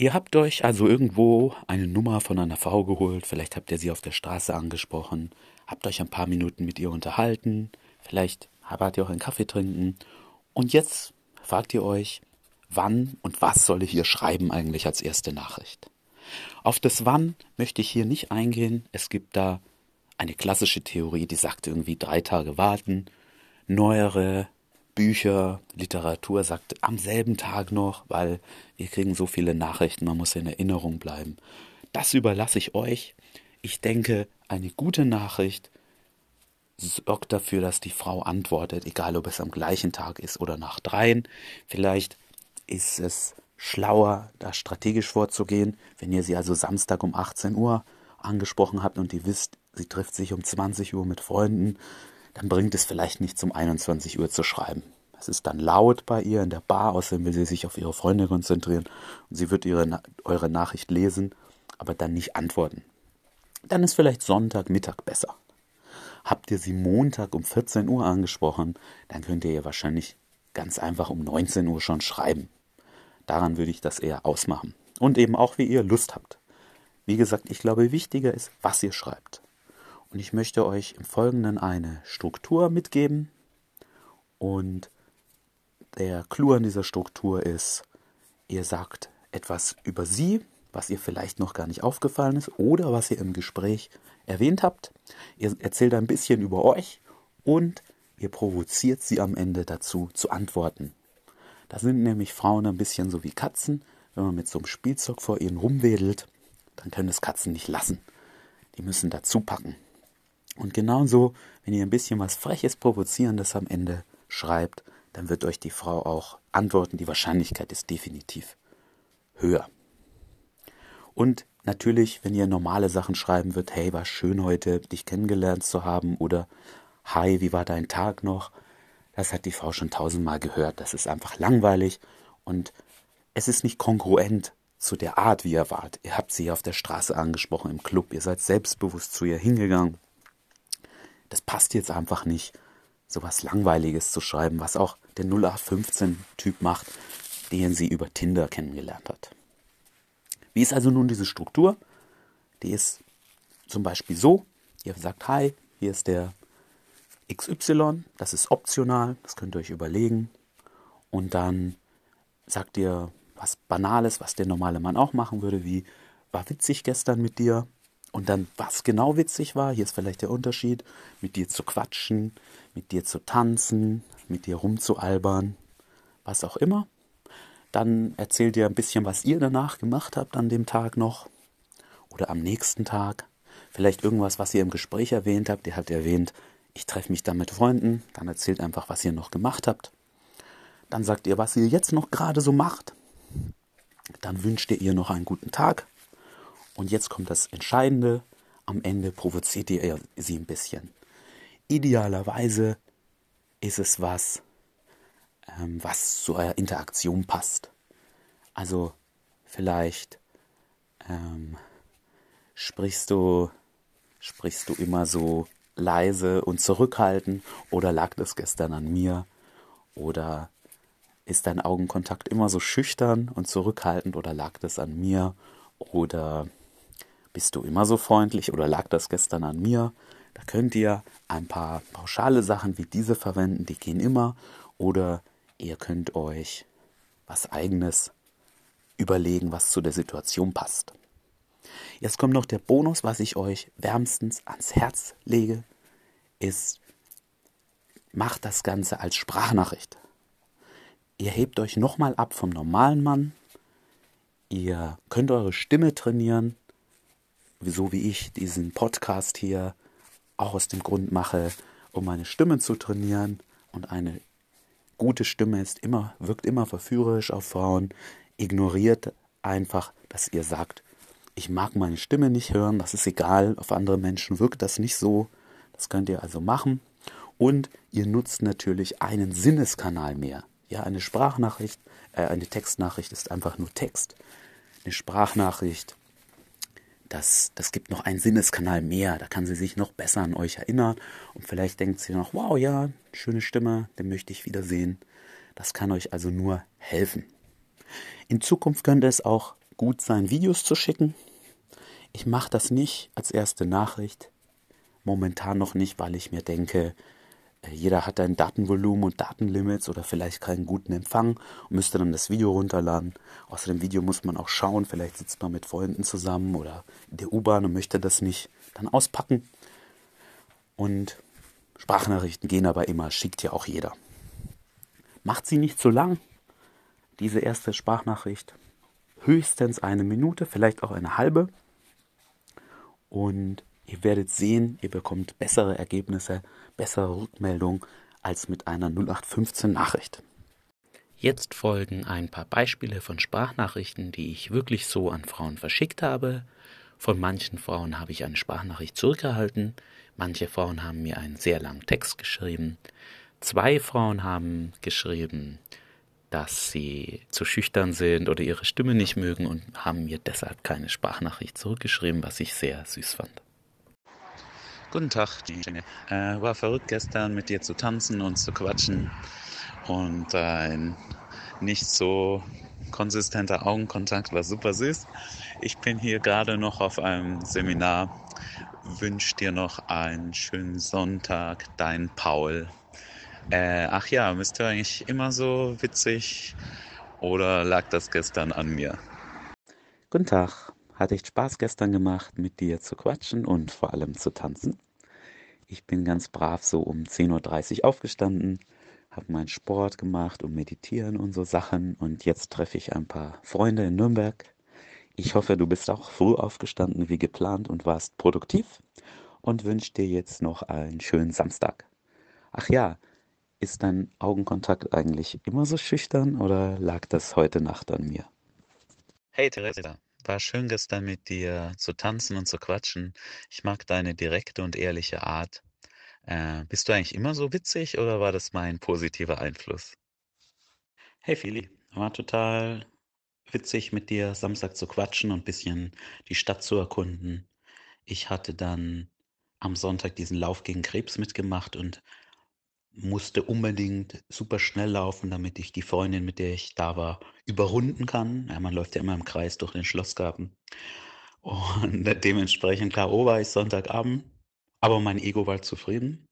Ihr habt euch also irgendwo eine Nummer von einer Frau geholt, vielleicht habt ihr sie auf der Straße angesprochen, habt euch ein paar Minuten mit ihr unterhalten, vielleicht wart ihr auch einen Kaffee trinken und jetzt fragt ihr euch, wann und was soll ich ihr schreiben eigentlich als erste Nachricht? Auf das Wann möchte ich hier nicht eingehen. Es gibt da eine klassische Theorie, die sagt irgendwie drei Tage warten. Neuere Bücher, Literatur sagt am selben Tag noch, weil wir kriegen so viele Nachrichten, man muss in Erinnerung bleiben. Das überlasse ich euch. Ich denke, eine gute Nachricht sorgt dafür, dass die Frau antwortet, egal ob es am gleichen Tag ist oder nach dreien. Vielleicht ist es schlauer, da strategisch vorzugehen, wenn ihr sie also Samstag um 18 Uhr angesprochen habt und ihr wisst, sie trifft sich um 20 Uhr mit Freunden, dann bringt es vielleicht nicht zum 21 Uhr zu schreiben. Es ist dann laut bei ihr in der Bar, außerdem will sie sich auf ihre Freunde konzentrieren und sie wird ihre, eure Nachricht lesen, aber dann nicht antworten. Dann ist vielleicht Sonntagmittag besser. Habt ihr sie Montag um 14 Uhr angesprochen, dann könnt ihr ihr wahrscheinlich ganz einfach um 19 Uhr schon schreiben. Daran würde ich das eher ausmachen. Und eben auch, wie ihr Lust habt. Wie gesagt, ich glaube, wichtiger ist, was ihr schreibt. Und ich möchte euch im Folgenden eine Struktur mitgeben. Und der Clou an dieser Struktur ist, ihr sagt etwas über sie, was ihr vielleicht noch gar nicht aufgefallen ist oder was ihr im Gespräch erwähnt habt. Ihr erzählt ein bisschen über euch und ihr provoziert sie am Ende dazu zu antworten. Da sind nämlich Frauen ein bisschen so wie Katzen. Wenn man mit so einem Spielzeug vor ihnen rumwedelt, dann können es Katzen nicht lassen. Die müssen dazu packen. Und genauso, wenn ihr ein bisschen was Freches, Provozierendes am Ende schreibt, dann wird euch die Frau auch antworten. Die Wahrscheinlichkeit ist definitiv höher. Und natürlich, wenn ihr normale Sachen schreiben wird, hey, war schön heute, dich kennengelernt zu haben oder hi, wie war dein Tag noch? Das hat die Frau schon tausendmal gehört. Das ist einfach langweilig und es ist nicht kongruent zu der Art, wie ihr wart. Ihr habt sie auf der Straße angesprochen, im Club, ihr seid selbstbewusst zu ihr hingegangen das passt jetzt einfach nicht, sowas Langweiliges zu schreiben, was auch der 0815-Typ macht, den sie über Tinder kennengelernt hat. Wie ist also nun diese Struktur? Die ist zum Beispiel so, ihr sagt, hi, hier ist der XY, das ist optional, das könnt ihr euch überlegen. Und dann sagt ihr was Banales, was der normale Mann auch machen würde, wie war witzig gestern mit dir, und dann, was genau witzig war, hier ist vielleicht der Unterschied, mit dir zu quatschen, mit dir zu tanzen, mit dir rumzualbern, was auch immer. Dann erzählt ihr ein bisschen, was ihr danach gemacht habt an dem Tag noch oder am nächsten Tag. Vielleicht irgendwas, was ihr im Gespräch erwähnt habt. Ihr habt erwähnt, ich treffe mich da mit Freunden. Dann erzählt einfach, was ihr noch gemacht habt. Dann sagt ihr, was ihr jetzt noch gerade so macht. Dann wünscht ihr ihr noch einen guten Tag und jetzt kommt das Entscheidende. Am Ende provoziert ihr sie ein bisschen. Idealerweise ist es was, ähm, was zu eurer Interaktion passt. Also vielleicht ähm, sprichst du sprichst du immer so leise und zurückhaltend oder lag das gestern an mir oder ist dein Augenkontakt immer so schüchtern und zurückhaltend oder lag das an mir oder bist du immer so freundlich oder lag das gestern an mir? Da könnt ihr ein paar pauschale Sachen wie diese verwenden, die gehen immer. Oder ihr könnt euch was eigenes überlegen, was zu der Situation passt. Jetzt kommt noch der Bonus, was ich euch wärmstens ans Herz lege, ist, macht das Ganze als Sprachnachricht. Ihr hebt euch nochmal ab vom normalen Mann. Ihr könnt eure Stimme trainieren so wie ich diesen Podcast hier auch aus dem Grund mache, um meine Stimme zu trainieren. Und eine gute Stimme ist immer, wirkt immer verführerisch auf Frauen. Ignoriert einfach, dass ihr sagt, ich mag meine Stimme nicht hören, das ist egal, auf andere Menschen wirkt das nicht so. Das könnt ihr also machen. Und ihr nutzt natürlich einen Sinneskanal mehr. Ja, eine Sprachnachricht, äh, eine Textnachricht ist einfach nur Text. Eine Sprachnachricht das, das gibt noch einen Sinneskanal mehr. Da kann sie sich noch besser an euch erinnern. Und vielleicht denkt sie noch, wow, ja, schöne Stimme, den möchte ich wiedersehen. Das kann euch also nur helfen. In Zukunft könnte es auch gut sein, Videos zu schicken. Ich mache das nicht als erste Nachricht. Momentan noch nicht, weil ich mir denke, jeder hat ein Datenvolumen und Datenlimits oder vielleicht keinen guten Empfang und müsste dann das Video runterladen. Außer dem Video muss man auch schauen, vielleicht sitzt man mit Freunden zusammen oder in der U-Bahn und möchte das nicht dann auspacken. Und Sprachnachrichten gehen aber immer, schickt ja auch jeder. Macht sie nicht zu lang, diese erste Sprachnachricht. Höchstens eine Minute, vielleicht auch eine halbe. Und ihr werdet sehen, ihr bekommt bessere Ergebnisse, bessere Rückmeldungen als mit einer 0815 Nachricht. Jetzt folgen ein paar Beispiele von Sprachnachrichten, die ich wirklich so an Frauen verschickt habe. Von manchen Frauen habe ich eine Sprachnachricht zurückgehalten, manche Frauen haben mir einen sehr langen Text geschrieben. Zwei Frauen haben geschrieben, dass sie zu schüchtern sind oder ihre Stimme nicht mögen und haben mir deshalb keine Sprachnachricht zurückgeschrieben, was ich sehr süß fand. Guten Tag, die äh, war verrückt gestern mit dir zu tanzen und zu quatschen und ein nicht so konsistenter Augenkontakt war super süß. Ich bin hier gerade noch auf einem Seminar. Wünsch dir noch einen schönen Sonntag, dein Paul. Äh, ach ja, bist du eigentlich immer so witzig oder lag das gestern an mir? Guten Tag. Hatte ich Spaß gestern gemacht, mit dir zu quatschen und vor allem zu tanzen. Ich bin ganz brav so um 10.30 Uhr aufgestanden, habe meinen Sport gemacht und meditieren und so Sachen und jetzt treffe ich ein paar Freunde in Nürnberg. Ich hoffe, du bist auch früh aufgestanden wie geplant und warst produktiv und wünsche dir jetzt noch einen schönen Samstag. Ach ja, ist dein Augenkontakt eigentlich immer so schüchtern oder lag das heute Nacht an mir? Hey Theresa, war schön gestern mit dir zu tanzen und zu quatschen. Ich mag deine direkte und ehrliche Art. Äh, bist du eigentlich immer so witzig oder war das mein positiver Einfluss? Hey Fili, war total witzig mit dir Samstag zu quatschen und ein bisschen die Stadt zu erkunden. Ich hatte dann am Sonntag diesen Lauf gegen Krebs mitgemacht und musste unbedingt super schnell laufen, damit ich die Freundin, mit der ich da war, überrunden kann. Ja, man läuft ja immer im Kreis durch den Schlossgarten. Und dementsprechend, klar, oh, war ich Sonntagabend, aber mein Ego war zufrieden.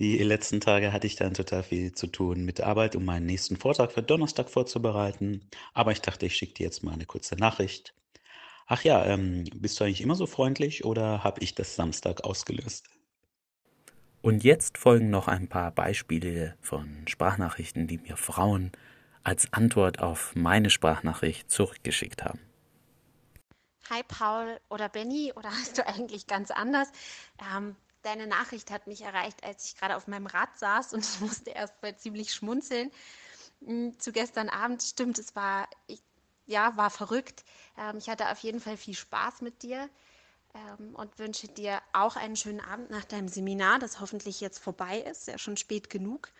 Die letzten Tage hatte ich dann total viel zu tun mit Arbeit, um meinen nächsten Vortrag für Donnerstag vorzubereiten. Aber ich dachte, ich schicke dir jetzt mal eine kurze Nachricht. Ach ja, ähm, bist du eigentlich immer so freundlich oder habe ich das Samstag ausgelöst? Und jetzt folgen noch ein paar Beispiele von Sprachnachrichten, die mir Frauen als Antwort auf meine Sprachnachricht zurückgeschickt haben. Hi Paul oder Benny oder hast du eigentlich ganz anders? Ähm, deine Nachricht hat mich erreicht, als ich gerade auf meinem Rad saß und ich musste erst mal ziemlich schmunzeln. Hm, zu gestern Abend stimmt, es war, ich, ja, war verrückt. Ähm, ich hatte auf jeden Fall viel Spaß mit dir ähm, und wünsche dir auch einen schönen Abend nach deinem Seminar, das hoffentlich jetzt vorbei ist, ja schon spät genug.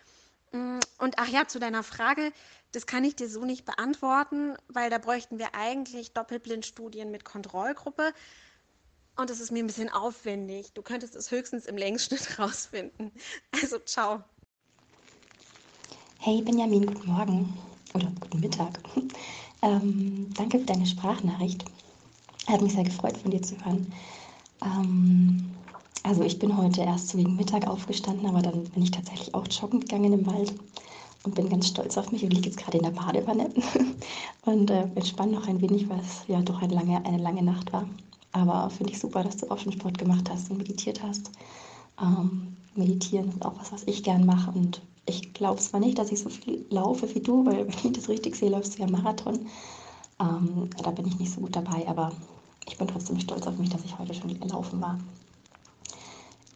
Mm, und ach ja, zu deiner Frage, das kann ich dir so nicht beantworten, weil da bräuchten wir eigentlich Doppelblindstudien mit Kontrollgruppe. Und das ist mir ein bisschen aufwendig. Du könntest es höchstens im Längsschnitt rausfinden. Also, ciao. Hey Benjamin, guten Morgen oder guten Mittag. Ähm, danke für deine Sprachnachricht. Hat mich sehr gefreut, von dir zu hören. Ähm, also ich bin heute erst so gegen Mittag aufgestanden, aber dann bin ich tatsächlich auch joggen gegangen im Wald und bin ganz stolz auf mich und liege jetzt gerade in der Badewanne und äh, entspanne noch ein wenig, weil es ja doch eine lange, eine lange Nacht war. Aber finde ich super, dass du auch schon Sport gemacht hast und meditiert hast. Ähm, meditieren ist auch was, was ich gern mache und ich glaube zwar nicht, dass ich so viel laufe wie du, weil wenn ich das richtig sehe, läufst du ja Marathon. Ähm, da bin ich nicht so gut dabei, aber ich bin trotzdem stolz auf mich, dass ich heute schon gelaufen war.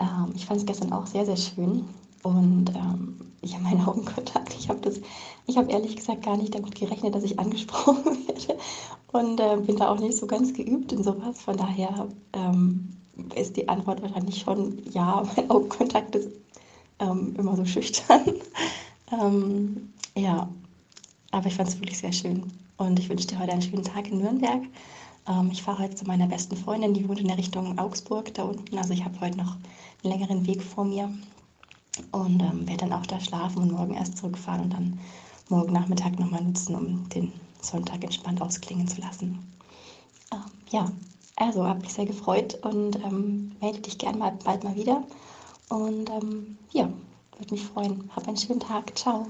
Ähm, ich fand es gestern auch sehr, sehr schön. Und ähm, ich habe meinen Augenkontakt. Ich habe das, ehrlich gesagt gar nicht damit gerechnet, dass ich angesprochen werde. Und äh, bin da auch nicht so ganz geübt in sowas. Von daher ähm, ist die Antwort wahrscheinlich schon ja, mein Augenkontakt ist ähm, immer so schüchtern. Ähm, ja, aber ich fand es wirklich sehr schön. Und ich wünsche dir heute einen schönen Tag in Nürnberg. Ähm, ich fahre heute zu meiner besten Freundin, die wohnt in der Richtung Augsburg da unten. Also ich habe heute noch einen längeren Weg vor mir und ähm, werde dann auch da schlafen und morgen erst zurückfahren und dann morgen Nachmittag nochmal nutzen, um den Sonntag entspannt ausklingen zu lassen. ja, also habe mich sehr gefreut und ähm, melde dich gerne mal bald mal wieder. Und ähm, ja, würde mich freuen. Hab einen schönen Tag. Ciao.